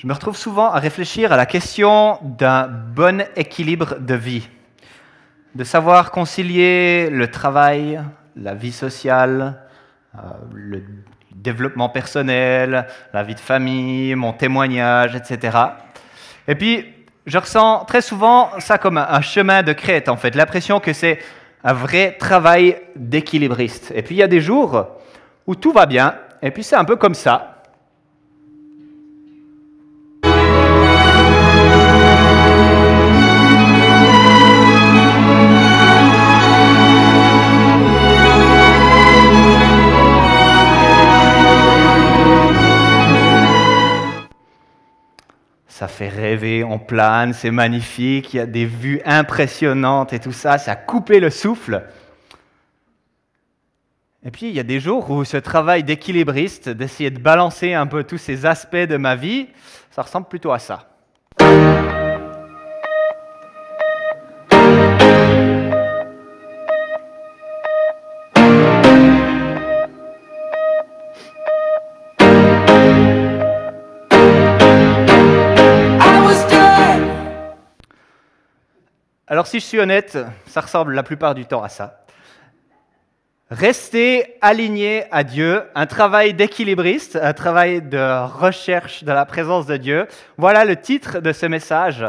Je me retrouve souvent à réfléchir à la question d'un bon équilibre de vie, de savoir concilier le travail, la vie sociale, euh, le développement personnel, la vie de famille, mon témoignage, etc. Et puis, je ressens très souvent ça comme un chemin de crête, en fait, l'impression que c'est un vrai travail d'équilibriste. Et puis, il y a des jours où tout va bien, et puis c'est un peu comme ça. Ça fait rêver, on plane, c'est magnifique, il y a des vues impressionnantes et tout ça, ça a coupé le souffle. Et puis il y a des jours où ce travail d'équilibriste, d'essayer de balancer un peu tous ces aspects de ma vie, ça ressemble plutôt à ça. Alors si je suis honnête, ça ressemble la plupart du temps à ça. Rester aligné à Dieu, un travail d'équilibriste, un travail de recherche de la présence de Dieu. Voilà le titre de ce message.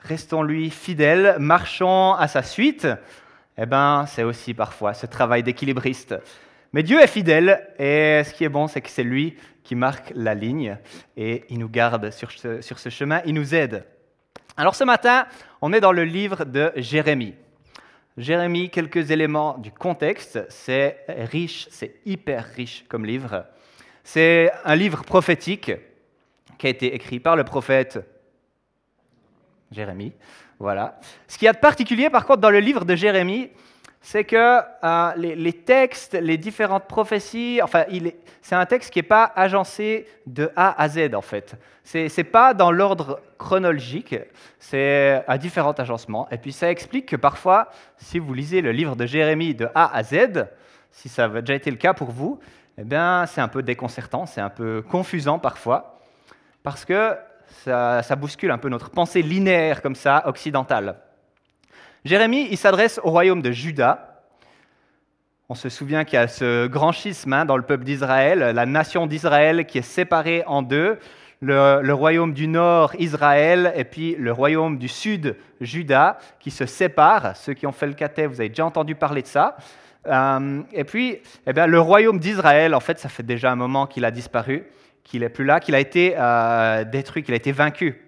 Restons-lui fidèles, marchons à sa suite. Eh bien, c'est aussi parfois ce travail d'équilibriste. Mais Dieu est fidèle et ce qui est bon, c'est que c'est lui qui marque la ligne et il nous garde sur sur ce chemin, il nous aide. Alors ce matin, on est dans le livre de Jérémie. Jérémie, quelques éléments du contexte. C'est riche, c'est hyper riche comme livre. C'est un livre prophétique qui a été écrit par le prophète Jérémie. Voilà. Ce qu'il y a de particulier, par contre, dans le livre de Jérémie, c'est que euh, les, textes, les différentes prophéties, enfin, c'est un texte qui n'est pas agencé de A à Z, en fait. Ce n'est pas dans l'ordre chronologique, c'est à différents agencements. Et puis ça explique que parfois, si vous lisez le livre de Jérémie de A à Z, si ça a déjà été le cas pour vous, eh bien, c'est un peu déconcertant, c'est un peu confusant parfois, parce que ça, ça bouscule un peu notre pensée linéaire comme ça, occidentale. Jérémie, il s'adresse au royaume de Juda. On se souvient qu'il y a ce grand schisme hein, dans le peuple d'Israël, la nation d'Israël qui est séparée en deux, le, royaume du nord, Israël, et puis le royaume du sud, Juda, qui se séparent. Ceux qui ont fait le caté, vous avez déjà entendu parler de ça. Euh, et puis, eh bien, le royaume d'Israël, en fait, ça fait déjà un moment qu'il a disparu, qu'il n'est plus là, qu'il a été euh, détruit, qu'il a été vaincu.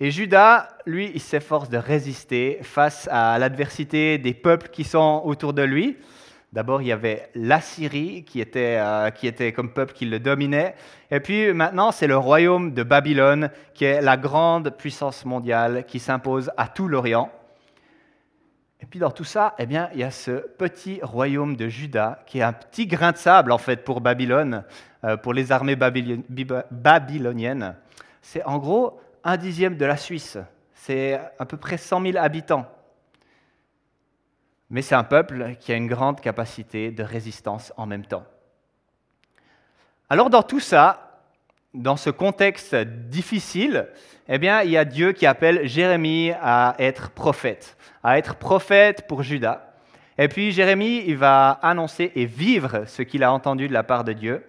Et Judas, lui, il s'efforce de résister face à l'adversité des peuples qui sont autour de lui. D'abord, il y avait l'Assyrie qui était, euh, qui était comme peuple qui le dominait. Et puis maintenant, c'est le royaume de Babylone qui est la grande puissance mondiale qui s'impose à tout l'Orient. Et puis dans tout ça, eh bien, il y a ce petit royaume de Juda qui est un petit grain de sable en fait pour Babylone, euh, pour les armées babyloniennes. C'est en gros un dixième de la Suisse. C'est à peu près 100 000 habitants. Mais c'est un peuple qui a une grande capacité de résistance en même temps. Alors dans tout ça, dans ce contexte difficile, eh bien, il y a Dieu qui appelle Jérémie à être prophète, à être prophète pour Judas. Et puis Jérémie, il va annoncer et vivre ce qu'il a entendu de la part de Dieu,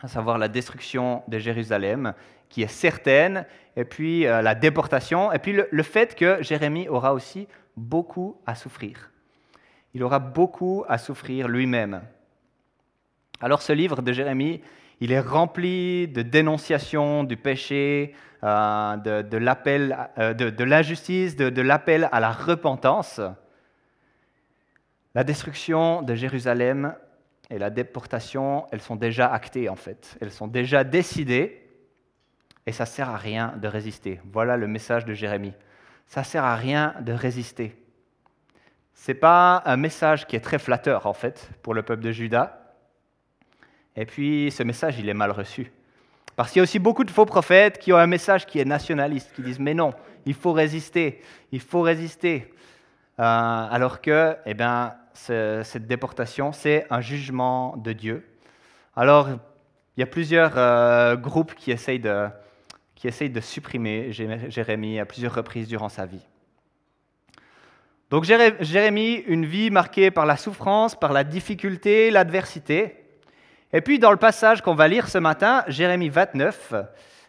à savoir la destruction de Jérusalem, qui est certaine, et puis euh, la déportation, et puis le, fait que Jérémie aura aussi beaucoup à souffrir. Il aura beaucoup à souffrir lui-même. Alors ce livre de Jérémie, il est rempli de dénonciations du péché, euh, de, l'appel, euh, de, l'injustice, de l'appel à la repentance. La destruction de Jérusalem et la déportation, elles sont déjà actées en fait. Elles sont déjà décidées et ça sert à rien de résister. Voilà le message de Jérémie. Ça sert à rien de résister. Ce n'est pas un message qui est très flatteur, en fait, pour le peuple de Juda. Et puis, ce message, il est mal reçu. Parce qu'il y a aussi beaucoup de faux prophètes qui ont un message qui est nationaliste, qui disent Mais non, il faut résister, il faut résister. Euh, alors que, eh bien, cette déportation, c'est un jugement de Dieu. Alors, Il y a plusieurs euh, groupes qui essayent, de, qui essayent de supprimer Jérémie à plusieurs reprises durant sa vie. Donc Jérémie, une vie marquée par la souffrance, par la difficulté, l'adversité. Et puis dans le passage qu'on va lire ce matin, Jérémie 29,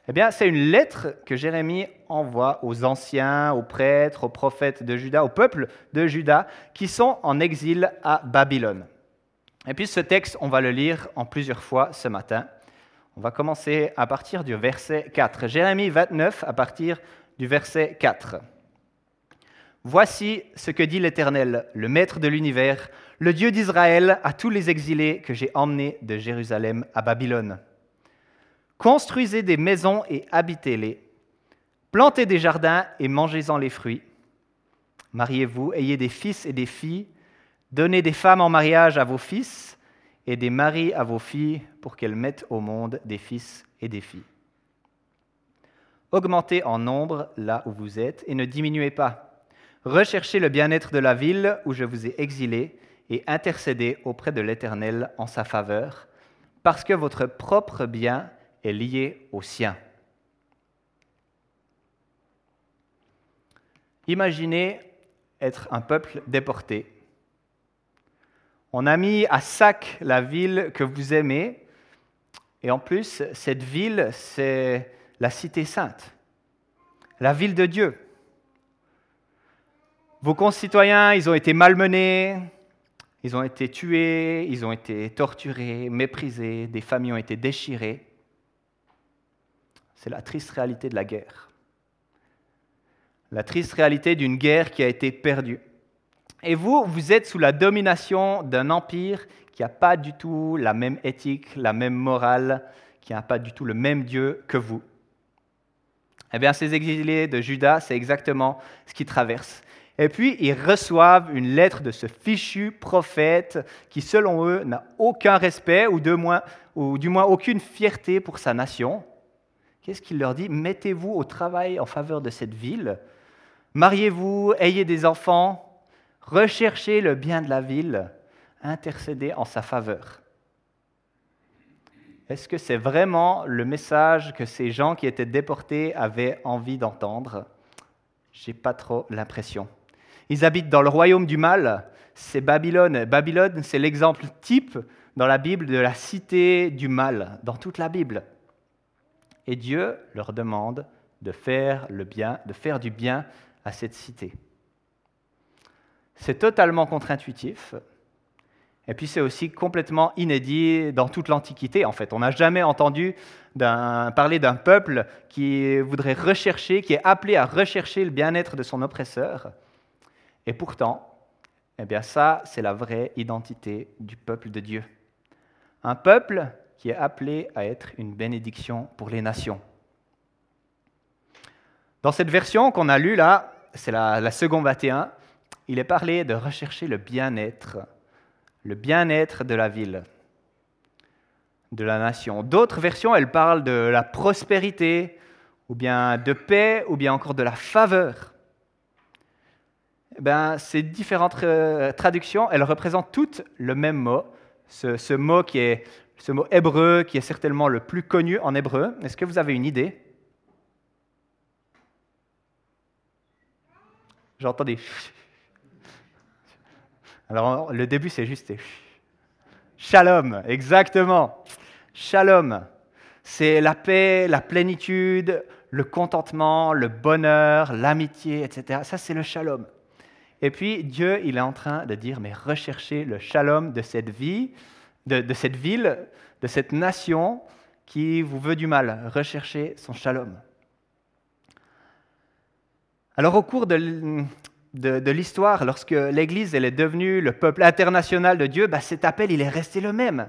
eh bien, c'est une lettre que Jérémie envoie aux anciens, aux prêtres, aux prophètes de Juda, au peuple de Juda qui sont en exil à Babylone. Et puis ce texte, on va le lire en plusieurs fois ce matin. On va commencer à partir du verset 4. Jérémie 29 à partir du verset 4. Voici ce que dit l'Éternel, le Maître de l'univers, le Dieu d'Israël, à tous les exilés que j'ai emmenés de Jérusalem à Babylone. Construisez des maisons et habitez-les. Plantez des jardins et mangez-en les fruits. Mariez-vous, ayez des fils et des filles. Donnez des femmes en mariage à vos fils et des maris à vos filles pour qu'elles mettent au monde des fils et des filles. Augmentez en nombre là où vous êtes et ne diminuez pas Recherchez le bien-être de la ville où je vous ai exilé et intercédez auprès de l'Éternel en sa faveur, parce que votre propre bien est lié au sien. Imaginez être un peuple déporté. On a mis à sac la ville que vous aimez, et en plus, cette ville, c'est la cité sainte, la ville de Dieu. Vos concitoyens, ils ont été malmenés, ils ont été tués, ils ont été torturés, méprisés, des familles ont été déchirées. C'est la triste réalité de la guerre. La triste réalité d'une guerre qui a été perdue. Et vous, vous êtes sous la domination d'un empire qui n'a pas du tout la même éthique, la même morale, qui n'a pas du tout le même Dieu que vous. Eh bien, ces exilés de Juda, c'est exactement ce qu'ils traversent. Et puis, ils reçoivent une lettre de ce fichu prophète qui, selon eux, n'a aucun respect ou, moins, ou du moins aucune fierté pour sa nation. Qu'est-ce qu'il leur dit? Mettez-vous au travail en faveur de cette ville, mariez-vous, ayez des enfants, recherchez le bien de la ville, intercédez en sa faveur. Est-ce que c'est vraiment le message que ces gens qui étaient déportés avaient envie d'entendre? J'ai pas trop l'impression. Ils habitent dans le royaume du mal, c'est Babylone. Babylone, c'est l'exemple type dans la Bible de la cité du mal, dans toute la Bible. Et Dieu leur demande de faire le bien, de faire du bien à cette cité. C'est totalement contre-intuitif. Et puis c'est aussi complètement inédit dans toute l'Antiquité, en fait. On n'a jamais entendu parler d'un peuple qui voudrait rechercher, qui est appelé à rechercher le bien-être de son oppresseur. Et pourtant, eh bien ça, c'est la vraie identité du peuple de Dieu. Un peuple qui est appelé à être une bénédiction pour les nations. Dans cette version qu'on a lue là, c'est la, la seconde 21, il est parlé de rechercher le bien-être, le bien-être de la ville, de la nation. D'autres versions, elles parlent de la prospérité, ou bien de paix, ou bien encore de la faveur. Eh ben, ces différentes euh, traductions, elles représentent toutes le même mot, ce, mot qui est ce mot hébreu qui est certainement le plus connu en hébreu. Est-ce que vous avez une idée? J'entends des Alors le début c'est juste Shalom, exactement. Shalom. C'est la paix, la plénitude, le contentement, le bonheur, l'amitié, etc. Ça c'est le shalom. Et puis Dieu, il est en train de dire, mais recherchez le shalom de cette vie, de, cette ville, de cette nation qui vous veut du mal. Recherchez son shalom. Alors au cours de, l'histoire, lorsque l'Église elle est devenue le peuple international de Dieu, bah, cet appel il est resté le même.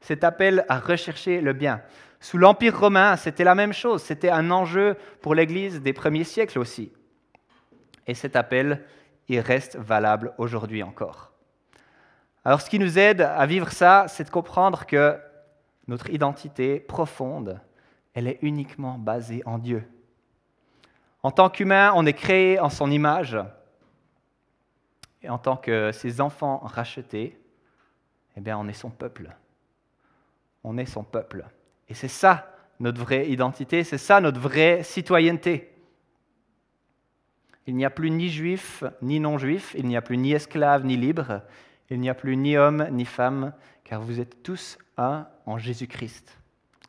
Cet appel à rechercher le bien. Sous l'Empire romain, c'était la même chose. C'était un enjeu pour l'Église des premiers siècles aussi. Et cet appel, il reste valable aujourd'hui encore. Alors ce qui nous aide à vivre ça, c'est de comprendre que notre identité profonde, elle est uniquement basée en Dieu. En tant qu'humain, on est créé en son image. Et en tant que ses enfants rachetés, eh bien, on est son peuple. On est son peuple. Et c'est ça notre vraie identité, c'est ça notre vraie citoyenneté. Il n'y a plus ni juif ni non-juif, il n'y a plus ni esclave ni libre, il n'y a plus ni homme ni femme, car vous êtes tous un en Jésus-Christ.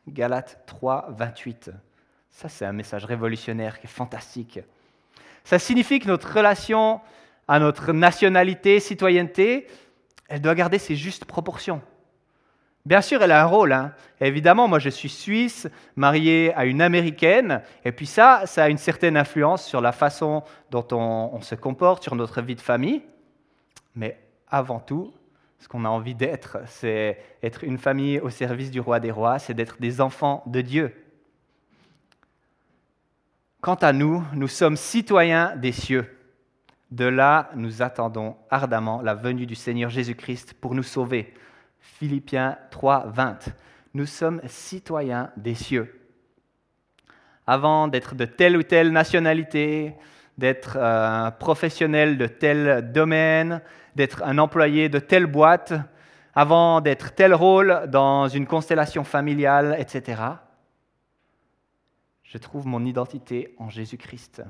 Galates 3, 28. Ça, c'est un message révolutionnaire qui est fantastique. Ça signifie que notre relation à notre nationalité, citoyenneté, elle doit garder ses justes proportions. Bien sûr, elle a un rôle. Hein. Évidemment, moi, je suis suisse, marié à une américaine, et puis ça, ça a une certaine influence sur la façon dont on, on se comporte, sur notre vie de famille. Mais avant tout, ce qu'on a envie d'être, c'est être une famille au service du roi des rois, c'est d'être des enfants de Dieu. Quant à nous, nous sommes citoyens des cieux. De là, nous attendons ardemment la venue du Seigneur Jésus-Christ pour nous sauver. Philippiens 3, 20. Nous sommes citoyens des cieux. Avant d'être de telle ou telle nationalité, d'être un professionnel de tel domaine, d'être un employé de telle boîte, avant d'être tel rôle dans une constellation familiale, etc. Je trouve mon identité en Jésus-Christ.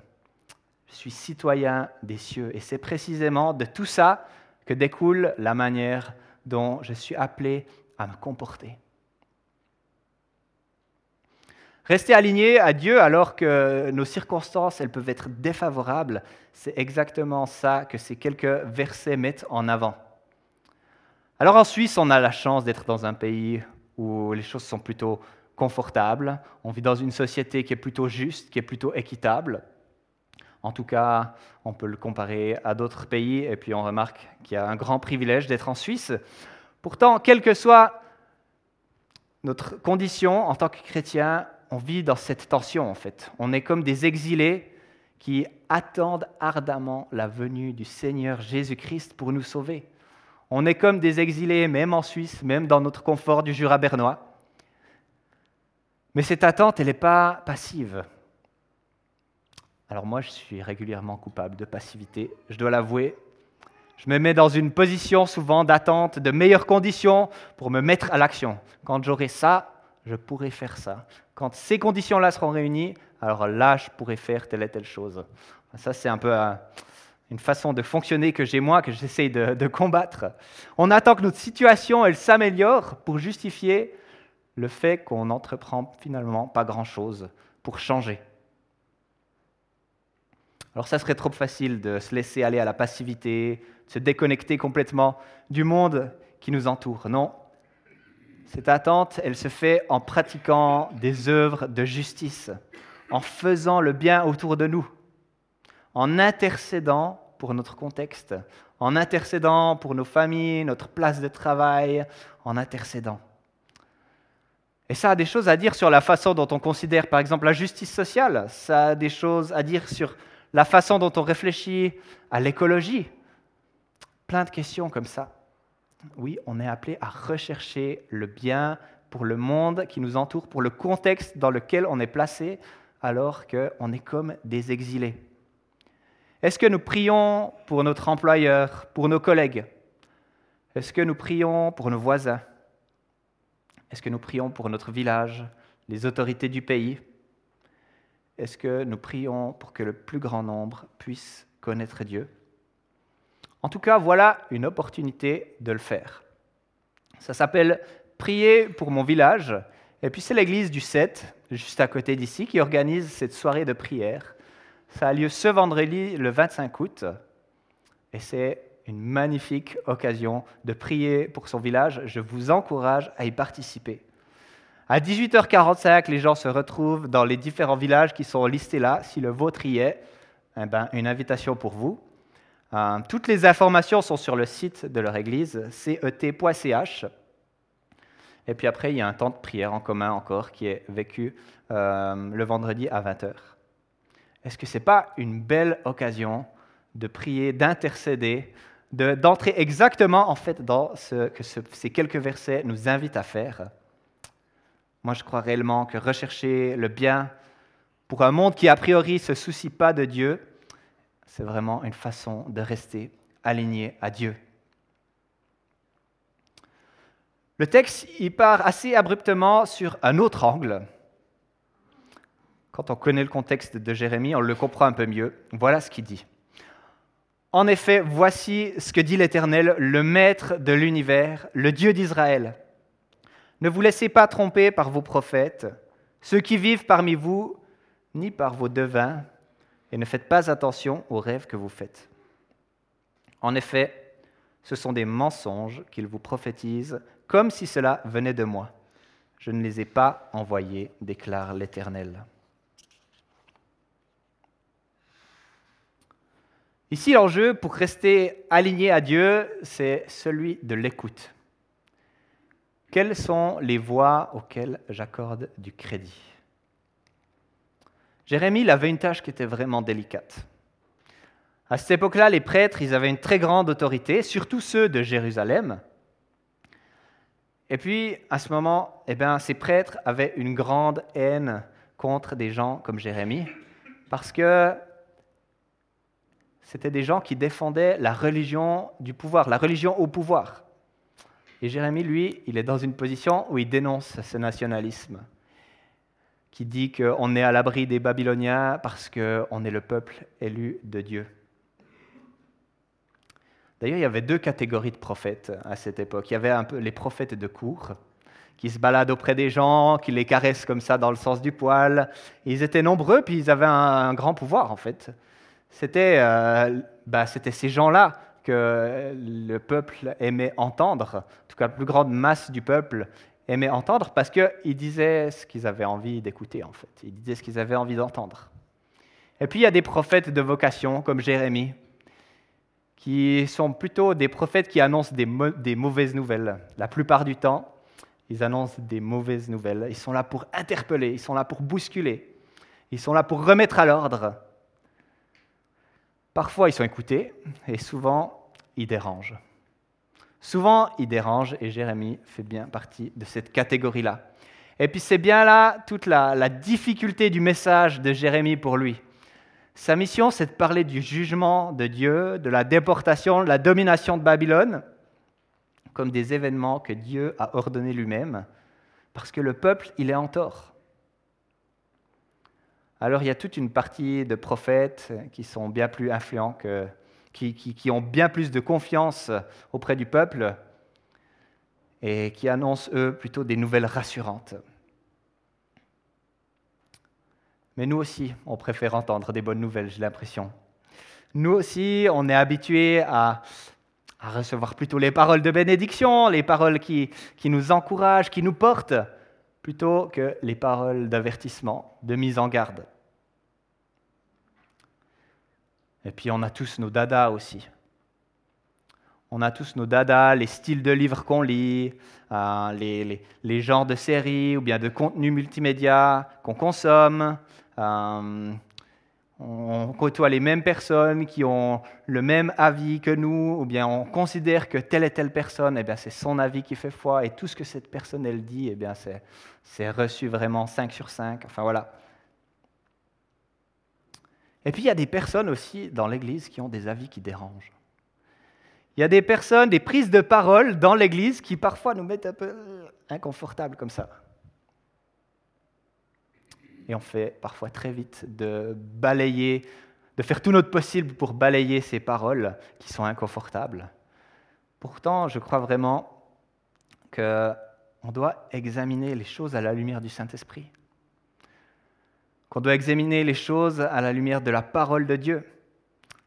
Je suis citoyen des cieux. Et c'est précisément de tout ça que découle la manière dont je suis appelé à me comporter. Rester aligné à Dieu alors que nos circonstances elles peuvent être défavorables, c'est exactement ça que ces quelques versets mettent en avant. Alors en Suisse, on a la chance d'être dans un pays où les choses sont plutôt confortables. On vit dans une société qui est plutôt juste, qui est plutôt équitable. En tout cas, on peut le comparer à d'autres pays et puis on remarque qu'il y a un grand privilège d'être en Suisse. Pourtant, quelle que soit notre condition en tant que chrétien, on vit dans cette tension en fait. On est comme des exilés qui attendent ardemment la venue du Seigneur Jésus-Christ pour nous sauver. On est comme des exilés, même en Suisse, même dans notre confort du Jura bernois. Mais cette attente, elle n'est pas passive. Alors moi, je suis régulièrement coupable de passivité, je dois l'avouer. Je me mets dans une position souvent d'attente de meilleures conditions pour me mettre à l'action. Quand j'aurai ça, je pourrai faire ça. Quand ces conditions-là seront réunies, alors là, je pourrai faire telle et telle chose. Ça, c'est un peu euh, une façon de fonctionner que j'ai moi, que j'essaye de, de, combattre. On attend que notre situation, elle s'améliore pour justifier le fait qu'on n'entreprend finalement pas grand-chose pour changer. Alors ça serait trop facile de se laisser aller à la passivité, de se déconnecter complètement du monde qui nous entoure. Non, cette attente, elle se fait en pratiquant des œuvres de justice, en faisant le bien autour de nous, en intercédant pour notre contexte, en intercédant pour nos familles, notre place de travail, en intercédant. Et ça a des choses à dire sur la façon dont on considère, par exemple, la justice sociale. Ça a des choses à dire sur la façon dont on réfléchit à l'écologie. Plein de questions comme ça oui, on est appelé à rechercher le bien pour le monde qui nous entoure, pour le contexte dans lequel on est placé, alors qu'on est comme des exilés. Est-ce que nous prions pour notre employeur, pour nos collègues? Est-ce que nous prions pour nos voisins? Est-ce que nous prions pour notre village, les autorités du pays? Est-ce que nous prions pour que le plus grand nombre puisse connaître Dieu? En tout cas, voilà une opportunité de le faire. Ça s'appelle Prier pour mon village. Et puis c'est l'église du 7, juste à côté d'ici, qui organise cette soirée de prière. Ça a lieu ce vendredi, le 25 août. Et c'est une magnifique occasion de prier pour son village. Je vous encourage à y participer. À 18h45, les gens se retrouvent dans les différents villages qui sont listés là. Si le vôtre y est, eh ben, une invitation pour vous. Euh, toutes les informations sont sur le site de leur église, cet.ch. Et puis après, il y a un temps de prière en commun encore qui est vécu euh, le vendredi à 20h. Est-ce que ce n'est pas une belle occasion de prier, d'intercéder, d'entrer exactement en fait dans ce que ces quelques versets nous invitent à faire? Moi, je crois réellement que rechercher le bien pour un monde qui a priori ne se soucie pas de Dieu, c'est vraiment une façon de rester aligné à Dieu. Le texte il part assez abruptement sur un autre angle. Quand on connaît le contexte de Jérémie, on le comprend un peu mieux. Voilà ce qu'il dit. En effet, voici ce que dit l'Éternel, le Maître de l'univers, le Dieu d'Israël. Ne vous laissez pas tromper par vos prophètes, ceux qui vivent parmi vous, ni par vos devins, et ne faites pas attention aux rêves que vous faites. En effet, ce sont des mensonges qu'ils vous prophétisent, comme si cela venait de moi. Je ne les ai pas envoyés, déclare l'Éternel. Ici, l'enjeu pour rester aligné à Dieu, c'est celui de l'écoute. Quelles sont les voix auxquelles j'accorde du crédit? Jérémie avait une tâche qui était vraiment délicate. À cette époque-là, les prêtres, ils avaient une très grande autorité, surtout ceux de Jérusalem. Et puis, à ce moment, eh bien, ces prêtres avaient une grande haine contre des gens comme Jérémie, parce que c'était des gens qui défendaient la religion du pouvoir, la religion au pouvoir. Et Jérémie, lui, il est dans une position où il dénonce ce nationalisme, qui dit qu'on est à l'abri des Babyloniens parce qu'on est le peuple élu de Dieu. D'ailleurs, il y avait deux catégories de prophètes à cette époque. Il y avait un peu les prophètes de cour, qui se baladent auprès des gens, qui les caressent comme ça dans le sens du poil. Ils étaient nombreux, puis ils avaient un grand pouvoir, en fait. Euh, bah, c'était ces gens-là que le peuple aimait entendre, en tout cas la plus grande masse du peuple aimait entendre parce qu'ils disaient ce qu'ils avaient envie d'écouter en fait, ils disaient ce qu'ils avaient envie d'entendre. Et puis il y a des prophètes de vocation comme Jérémie, qui sont plutôt des prophètes qui annoncent des, des mauvaises nouvelles. La plupart du temps, ils annoncent des mauvaises nouvelles. Ils sont là pour interpeller, ils sont là pour bousculer, ils sont là pour remettre à l'ordre. Parfois, ils sont écoutés et souvent, ils dérangent. Souvent, ils dérangent et Jérémie fait bien partie de cette catégorie-là. Et puis c'est bien là toute la, difficulté du message de Jérémie pour lui. Sa mission, c'est de parler du jugement de Dieu, de la déportation, de la domination de Babylone, comme des événements que Dieu a ordonnés lui-même, parce que le peuple, il est en tort. Alors il y a toute une partie de prophètes qui sont bien plus influents, qui, ont bien plus de confiance auprès du peuple et qui annoncent, eux, plutôt des nouvelles rassurantes. Mais nous aussi, on préfère entendre des bonnes nouvelles, j'ai l'impression. Nous aussi, on est habitués à, recevoir plutôt les paroles de bénédiction, les paroles qui nous encouragent, qui nous portent plutôt que les paroles d'avertissement, de mise en garde. Et puis on a tous nos dadas aussi. On a tous nos dadas, les styles de livres qu'on lit, euh, les, genres de séries ou bien de contenus multimédia qu'on consomme. Euh, on côtoie les mêmes personnes qui ont le même avis que nous, ou bien on considère que telle et telle personne, eh c'est son avis qui fait foi, et tout ce que cette personne elle dit, eh c'est reçu vraiment 5 sur 5. Enfin voilà. Et puis il y a des personnes aussi dans l'Église qui ont des avis qui dérangent. Il y a des personnes, des prises de parole dans l'Église qui parfois nous mettent un peu inconfortables comme ça. Et on fait parfois très vite de balayer, de faire tout notre possible pour balayer ces paroles qui sont inconfortables. Pourtant, je crois vraiment qu'on doit examiner les choses à la lumière du Saint-Esprit, qu'on doit examiner les choses à la lumière de la parole de Dieu,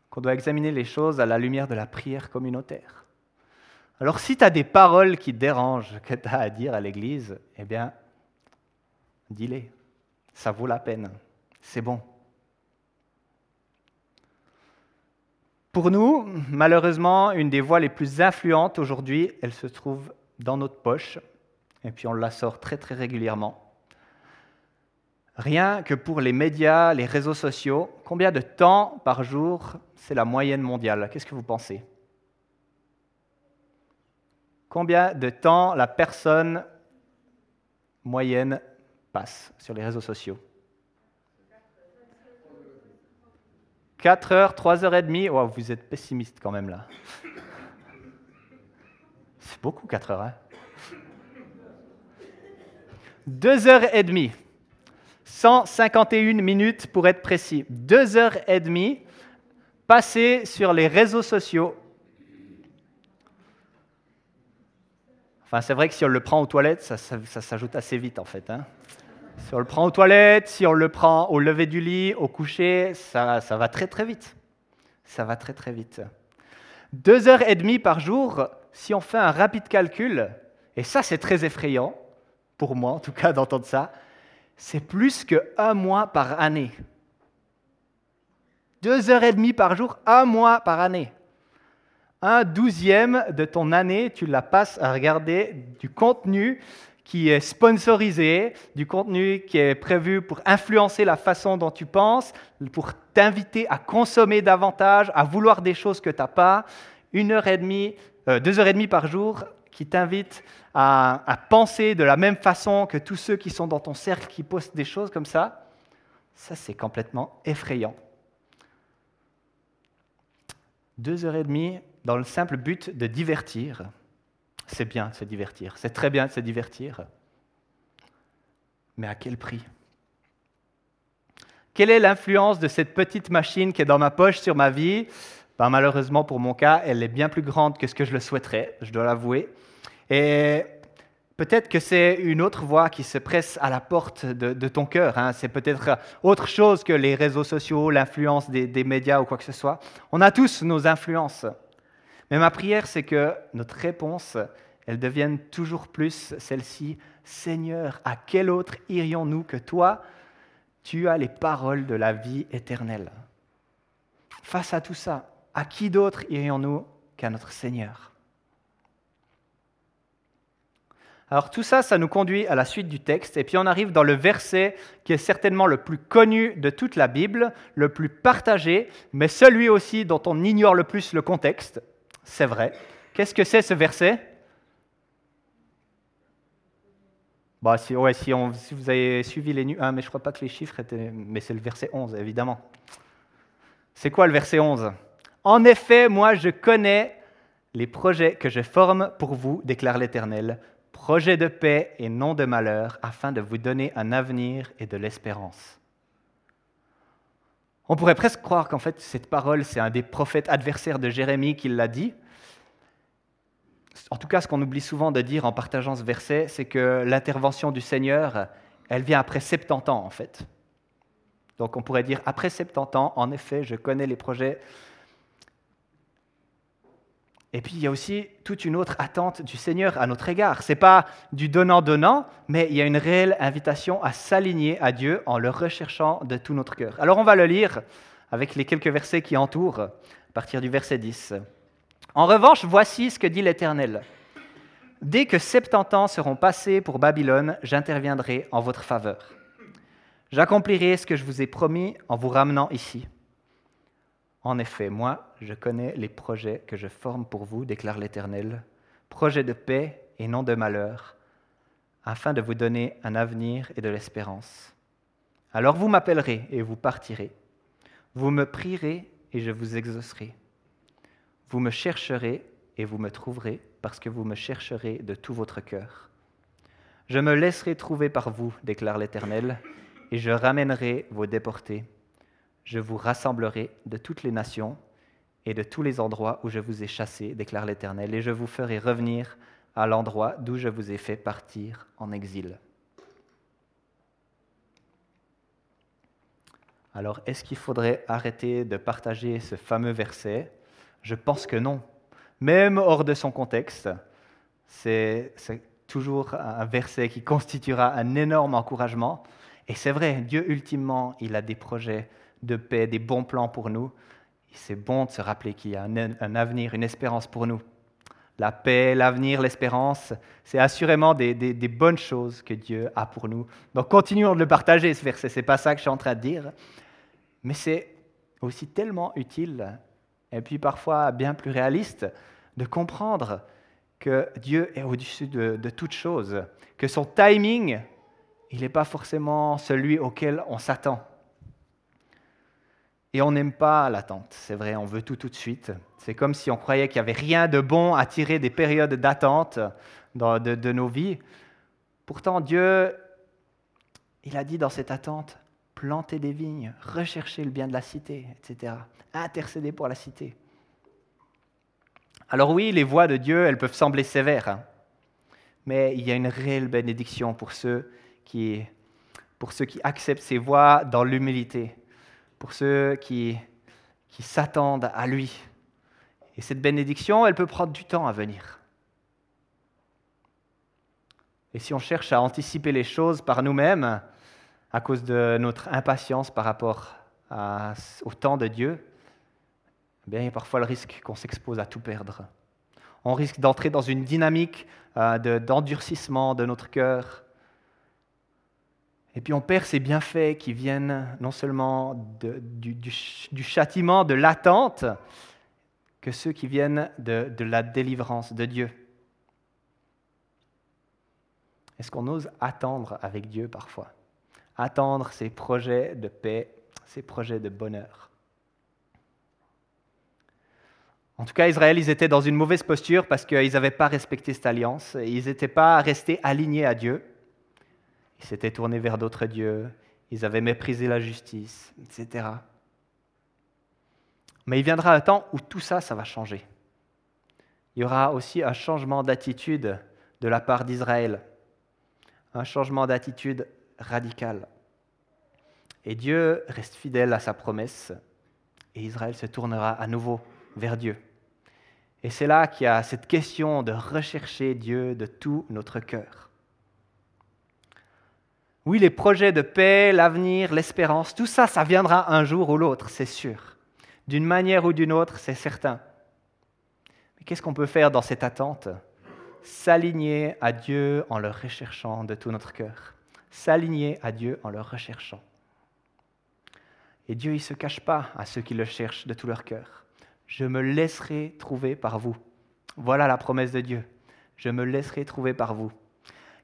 qu'on doit examiner les choses à la lumière de la prière communautaire. Alors si tu as des paroles qui dérangent, que tu as à dire à l'Église, eh bien, dis-les. Ça vaut la peine. C'est bon. Pour nous, malheureusement, une des voix les plus influentes aujourd'hui, elle se trouve dans notre poche, et puis on la sort très très régulièrement. Rien que pour les médias, les réseaux sociaux, combien de temps par jour c'est la moyenne mondiale? Qu'est-ce que vous pensez? Combien de temps la personne moyenne passe sur les réseaux sociaux? 4 heures, 3 heures et demie? Oh, Vous êtes pessimiste quand même là. C'est beaucoup 4 heures. Hein? Deux heures et demie. 151 minutes pour être précis. Deux heures et demie passées sur les réseaux sociaux. Enfin, c'est vrai que si on le prend aux toilettes, ça, s'ajoute assez vite en fait. Hein. Si on le prend aux toilettes, si on le prend au lever du lit, au coucher, ça, ça va très très vite. Ça va très très vite. Deux heures et demie par jour, si on fait un rapide calcul, et ça c'est très effrayant, pour moi en tout cas d'entendre ça, c'est plus qu'un mois par année. Deux heures et demie par jour, un mois par année. Un douzième de ton année, tu la passes à regarder du contenu qui est sponsorisé, du contenu qui est prévu pour influencer la façon dont tu penses, pour t'inviter à consommer davantage, à vouloir des choses que tu n'as pas. Une heure et demie, euh, deux heures et demie par jour qui t'invite à, penser de la même façon que tous ceux qui sont dans ton cercle qui postent des choses comme ça, ça c'est complètement effrayant. Deux heures et demie dans le simple but de divertir. C'est bien de se divertir, c'est très bien de se divertir. Mais à quel prix? Quelle est l'influence de cette petite machine qui est dans ma poche sur ma vie? Ben, Malheureusement pour mon cas, elle est bien plus grande que ce que je le souhaiterais, je dois l'avouer. Et peut-être que c'est une autre voix qui se presse à la porte de, ton cœur. Hein. C'est peut-être autre chose que les réseaux sociaux, l'influence des, des médias ou quoi que ce soit. On a tous nos influences. Mais ma prière, c'est que notre réponse, elle devienne toujours plus celle-ci. Seigneur, à quel autre irions-nous que toi? Tu as les paroles de la vie éternelle. Face à tout ça, à qui d'autre irions-nous qu'à notre Seigneur? Alors tout ça, ça nous conduit à la suite du texte, et puis on arrive dans le verset qui est certainement le plus connu de toute la Bible, le plus partagé, mais celui aussi dont on ignore le plus le contexte. C'est vrai. Qu'est-ce que c'est ce verset? Bah, si, ouais, si, vous avez suivi les nuits, ah, mais je crois pas que les chiffres étaient... Mais c'est le verset 11, évidemment. C'est quoi le verset 11 En effet, moi je connais les projets que je forme pour vous, déclare l'Éternel, projet de paix et non de malheur, afin de vous donner un avenir et de l'espérance. On pourrait presque croire qu'en fait, cette parole, c'est un des prophètes adversaires de Jérémie qui l'a dit. En tout cas, ce qu'on oublie souvent de dire en partageant ce verset, c'est que l'intervention du Seigneur, elle vient après 70 ans, en fait. Donc on pourrait dire, après 70 ans, en effet, je connais les projets et puis il y a aussi toute une autre attente du Seigneur à notre égard. Ce n'est pas du donnant-donnant, mais il y a une réelle invitation à s'aligner à Dieu en le recherchant de tout notre cœur. Alors on va le lire avec les quelques versets qui entourent, à partir du verset 10. En revanche, voici ce que dit l'Éternel. Dès que 70 ans seront passés pour Babylone, j'interviendrai en votre faveur. J'accomplirai ce que je vous ai promis en vous ramenant ici. En effet, moi, je connais les projets que je forme pour vous, déclare l'Éternel, projets de paix et non de malheur, afin de vous donner un avenir et de l'espérance. Alors vous m'appellerez et vous partirez. Vous me prierez et je vous exaucerai. Vous me chercherez et vous me trouverez, parce que vous me chercherez de tout votre cœur. Je me laisserai trouver par vous, déclare l'Éternel, et je ramènerai vos déportés je vous rassemblerai de toutes les nations et de tous les endroits où je vous ai chassés, déclare l'Éternel, et je vous ferai revenir à l'endroit d'où je vous ai fait partir en exil. Alors, est-ce qu'il faudrait arrêter de partager ce fameux verset? Je pense que non. Même hors de son contexte, c'est toujours un verset qui constituera un énorme encouragement. Et c'est vrai, Dieu, ultimement, il a des projets de paix, des bons plans pour nous. C'est bon de se rappeler qu'il y a un, avenir, une espérance pour nous. La paix, l'avenir, l'espérance, c'est assurément des, bonnes choses que Dieu a pour nous. Donc continuons de le partager, ce verset. Ce n'est pas ça que je suis en train de dire. Mais c'est aussi tellement utile, et puis parfois bien plus réaliste, de comprendre que Dieu est au-dessus de, de toute chose, que son timing, il n'est pas forcément celui auquel on s'attend. Et on n'aime pas l'attente, c'est vrai, on veut tout tout de suite. C'est comme si on croyait qu'il n'y avait rien de bon à tirer des périodes d'attente de, nos vies. Pourtant, Dieu, Il a dit dans cette attente, planter des vignes, rechercher le bien de la cité, etc. Intercéder pour la cité. Alors oui, les voies de Dieu, elles peuvent sembler sévères, hein. mais il y a une réelle bénédiction pour ceux qui, pour ceux qui acceptent ces voies dans l'humilité, pour ceux qui, qui s'attendent à lui. Et cette bénédiction, elle peut prendre du temps à venir. Et si on cherche à anticiper les choses par nous-mêmes, à cause de notre impatience par rapport au temps de Dieu, eh bien, il y a parfois le risque qu'on s'expose à tout perdre. On risque d'entrer dans une dynamique euh, d'endurcissement de, notre cœur. Et puis on perd ces bienfaits qui viennent non seulement du, châtiment, de l'attente, que ceux qui viennent de, de la délivrance de Dieu. Est-ce qu'on ose attendre avec Dieu parfois? Attendre ses projets de paix, ses projets de bonheur. En tout cas, Israël, ils étaient dans une mauvaise posture parce qu'ils n'avaient pas respecté cette alliance. Ils n'étaient pas restés alignés à Dieu. Ils s'étaient tournés vers d'autres dieux. Ils avaient méprisé la justice, etc. Mais il viendra un temps où tout ça, ça va changer. Il y aura aussi un changement d'attitude de la part d'Israël. Un changement d'attitude radical. Et Dieu reste fidèle à sa promesse et Israël se tournera à nouveau vers Dieu. Et c'est là qu'il y a cette question de rechercher Dieu de tout notre cœur. Oui, les projets de paix, l'avenir, l'espérance, tout ça, ça viendra un jour ou l'autre, c'est sûr. D'une manière ou d'une autre, c'est certain. Mais qu'est-ce qu'on peut faire dans cette attente? S'aligner à Dieu en le recherchant de tout notre cœur. S'aligner à Dieu en le recherchant. Et Dieu, il ne se cache pas à ceux qui le cherchent de tout leur cœur je me laisserai trouver par vous. Voilà la promesse de Dieu. Je me laisserai trouver par vous.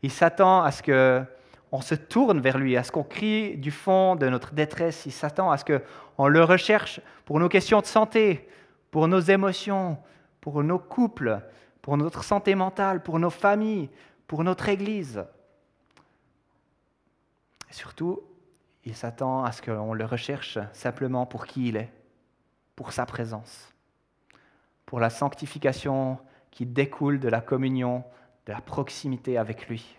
Il s'attend à ce que on se tourne vers lui, à ce qu'on crie du fond de notre détresse. Il s'attend à ce qu'on le recherche pour nos questions de santé, pour nos émotions, pour nos couples, pour notre santé mentale, pour nos familles, pour notre Église. Et surtout, il s'attend à ce qu'on le recherche simplement pour qui il est, pour sa présence pour la sanctification qui découle de la communion, de la proximité avec lui.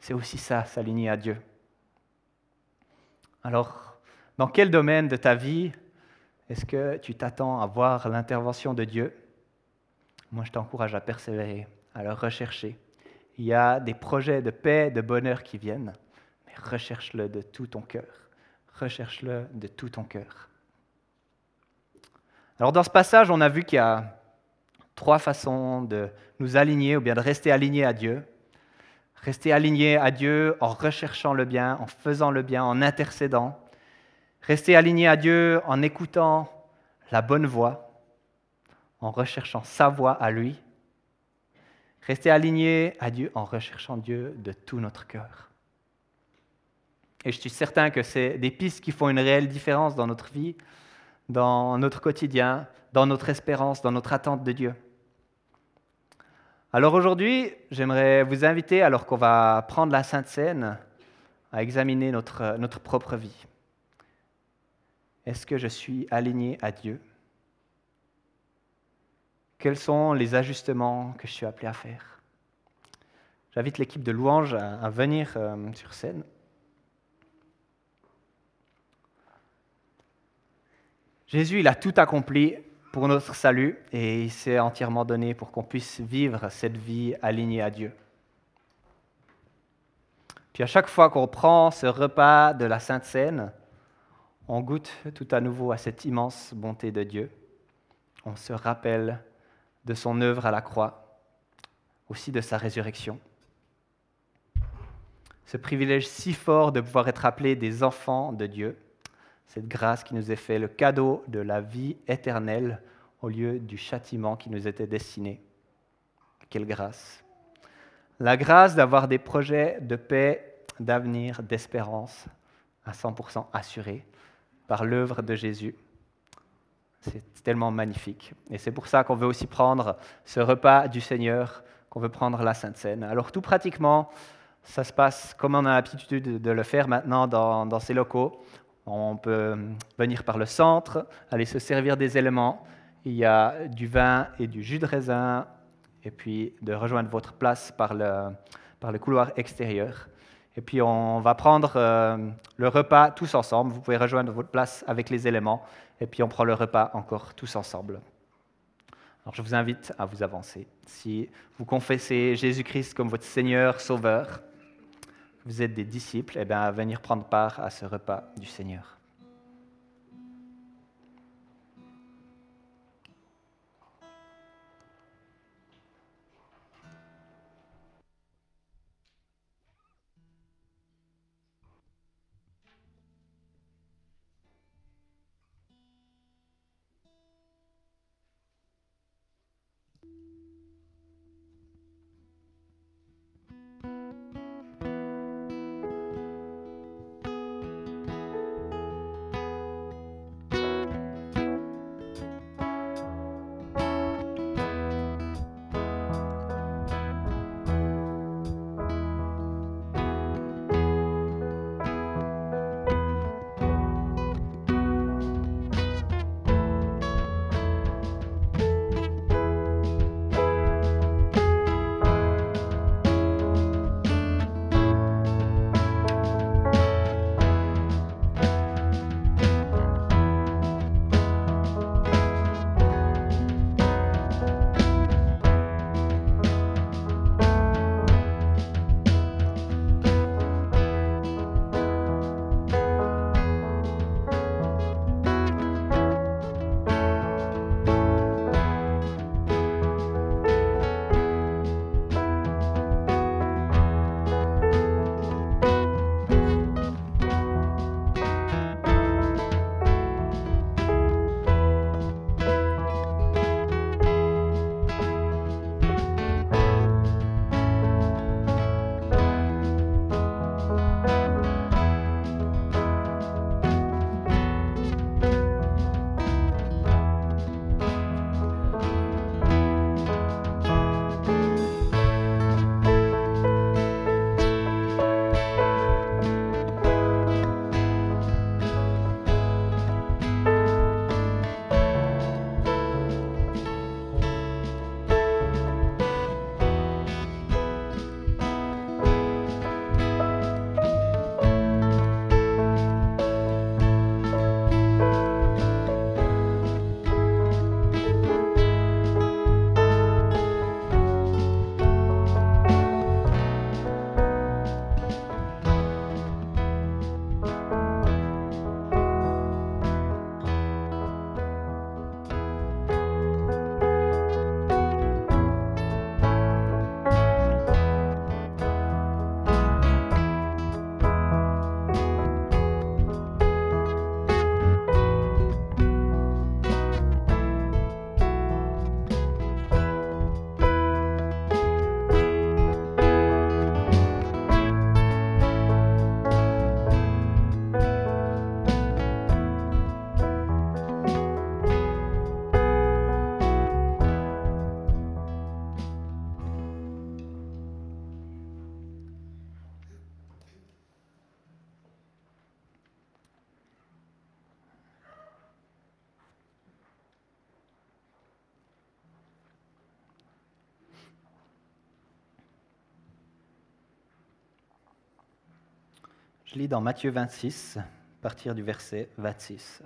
C'est aussi ça, s'aligner à Dieu. Alors, dans quel domaine de ta vie est-ce que tu t'attends à voir l'intervention de Dieu? Moi, je t'encourage à persévérer, à le rechercher. Il y a des projets de paix, de bonheur qui viennent, mais recherche-le de tout ton cœur. Recherche-le de tout ton cœur. Alors dans ce passage, on a vu qu'il y a trois façons de nous aligner ou bien de rester alignés à Dieu. Rester alignés à Dieu en recherchant le bien, en faisant le bien, en intercédant. Rester alignés à Dieu en écoutant la bonne voix, en recherchant sa voix à lui. Rester alignés à Dieu en recherchant Dieu de tout notre cœur. Et je suis certain que c'est des pistes qui font une réelle différence dans notre vie, dans notre quotidien, dans notre espérance, dans notre attente de Dieu. Alors aujourd'hui, j'aimerais vous inviter, alors qu'on va prendre la Sainte Seine, à examiner notre, notre propre vie. Est-ce que je suis aligné à Dieu? Quels sont les ajustements que je suis appelé à faire? J'invite l'équipe de louange à, venir euh, sur scène. Jésus, il a tout accompli pour notre salut et il s'est entièrement donné pour qu'on puisse vivre cette vie alignée à Dieu. Puis à chaque fois qu'on prend ce repas de la Sainte Seine, on goûte tout à nouveau à cette immense bonté de Dieu. On se rappelle de son œuvre à la croix, aussi de sa résurrection. Ce privilège si fort de pouvoir être appelé des enfants de Dieu cette grâce qui nous est faite, le cadeau de la vie éternelle au lieu du châtiment qui nous était destiné. Quelle grâce. La grâce d'avoir des projets de paix, d'avenir, d'espérance à 100% assurés par l'œuvre de Jésus. C'est tellement magnifique. Et c'est pour ça qu'on veut aussi prendre ce repas du Seigneur, qu'on veut prendre la Sainte Seine. Alors tout pratiquement, Ça se passe comme on a l'habitude de le faire maintenant dans, ces locaux. On peut venir par le centre, aller se servir des éléments. Il y a du vin et du jus de raisin, et puis de rejoindre votre place par le, par le couloir extérieur. Et puis on va prendre euh, le repas tous ensemble. Vous pouvez rejoindre votre place avec les éléments, et puis on prend le repas encore tous ensemble. Alors je vous invite à vous avancer. Si vous confessez Jésus-Christ comme votre Seigneur, Sauveur, vous êtes des disciples, eh bien, à venir prendre part à ce repas du Seigneur. Je lis dans Matthieu 26, à partir du verset 26.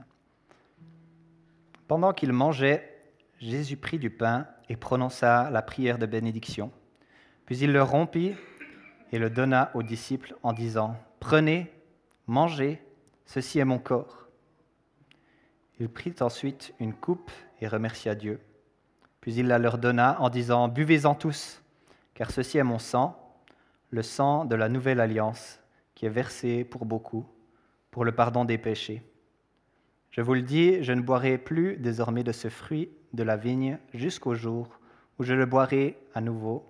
Pendant qu'il mangeait, Jésus prit du pain et prononça la prière de bénédiction. Puis il le rompit et le donna aux disciples en disant, Prenez, mangez, ceci est mon corps. Il prit ensuite une coupe et remercia Dieu. Puis il la leur donna en disant, Buvez-en tous, car ceci est mon sang, le sang de la nouvelle alliance qui est versé pour beaucoup, pour le pardon des péchés. Je vous le dis, je ne boirai plus désormais de ce fruit de la vigne jusqu'au jour où je le boirai à nouveau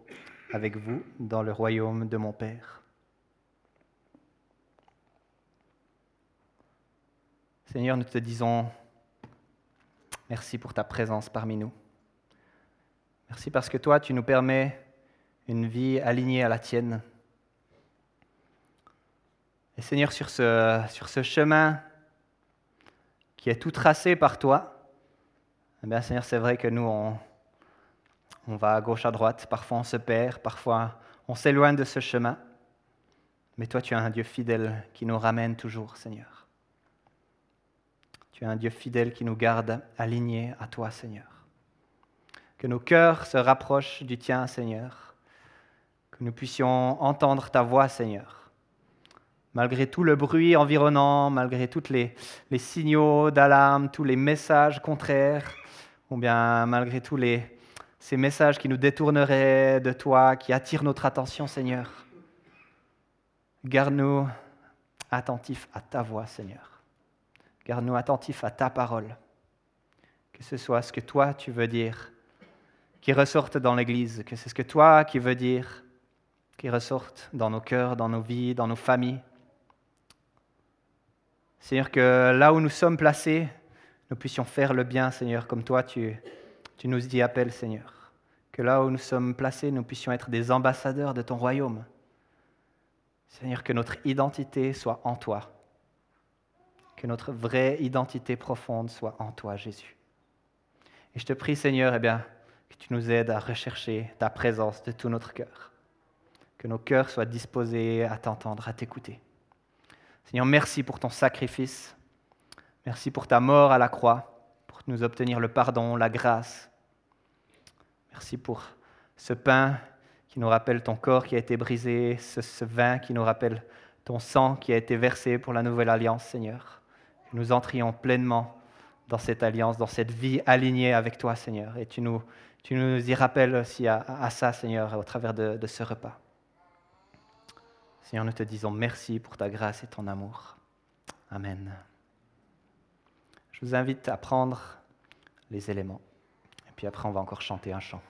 avec vous dans le royaume de mon Père. Seigneur, nous te disons merci pour ta présence parmi nous. Merci parce que toi, tu nous permets une vie alignée à la tienne Et Seigneur, sur ce, chemin qui est tout tracé par toi, eh Seigneur, c'est vrai que nous, on, on va à gauche, à droite, parfois on se perd, parfois on s'éloigne de ce chemin. Mais toi, tu es un Dieu fidèle qui nous ramène toujours, Seigneur. Tu es un Dieu fidèle qui nous garde alignés à toi, Seigneur. Que nos cœurs se rapprochent du tien, Seigneur. Que nous puissions entendre ta voix, Seigneur. Malgré tout le bruit environnant, malgré tous les, signaux d'alarme, tous les messages contraires, ou bien malgré tous ces messages qui nous détourneraient de toi, qui attirent notre attention, Seigneur. Garde-nous attentifs à ta voix, Seigneur. Garde-nous attentifs à ta parole. Que ce soit ce que toi tu veux dire qui ressorte dans l'Église, que c'est ce que toi qui veux dire, qui ressorte dans nos cœurs, dans nos vies, dans nos familles. Seigneur, que là où nous sommes placés, nous puissions faire le bien, Seigneur, comme toi tu, nous y appelles, Seigneur. Que là où nous sommes placés, nous puissions être des ambassadeurs de ton royaume. Seigneur, que notre identité soit en toi. Que notre vraie identité profonde soit en toi, Jésus. Et je te prie, Seigneur, eh bien, que tu nous aides à rechercher ta présence de tout notre cœur. Que nos cœurs soient disposés à t'entendre, à t'écouter. Seigneur, merci pour ton sacrifice. Merci pour ta mort à la croix, pour nous obtenir le pardon, la grâce. Merci pour ce pain qui nous rappelle ton corps qui a été brisé, ce, vin qui nous rappelle ton sang qui a été versé pour la nouvelle alliance, Seigneur. Que nous entrions pleinement dans cette alliance, dans cette vie alignée avec toi, Seigneur. Et tu nous, tu nous y rappelles aussi à, ça, Seigneur, au travers de, de ce repas. Seigneur, nous te disons merci pour ta grâce et ton amour. Amen. Je vous invite à prendre les éléments. Et puis après, on va encore chanter un chant.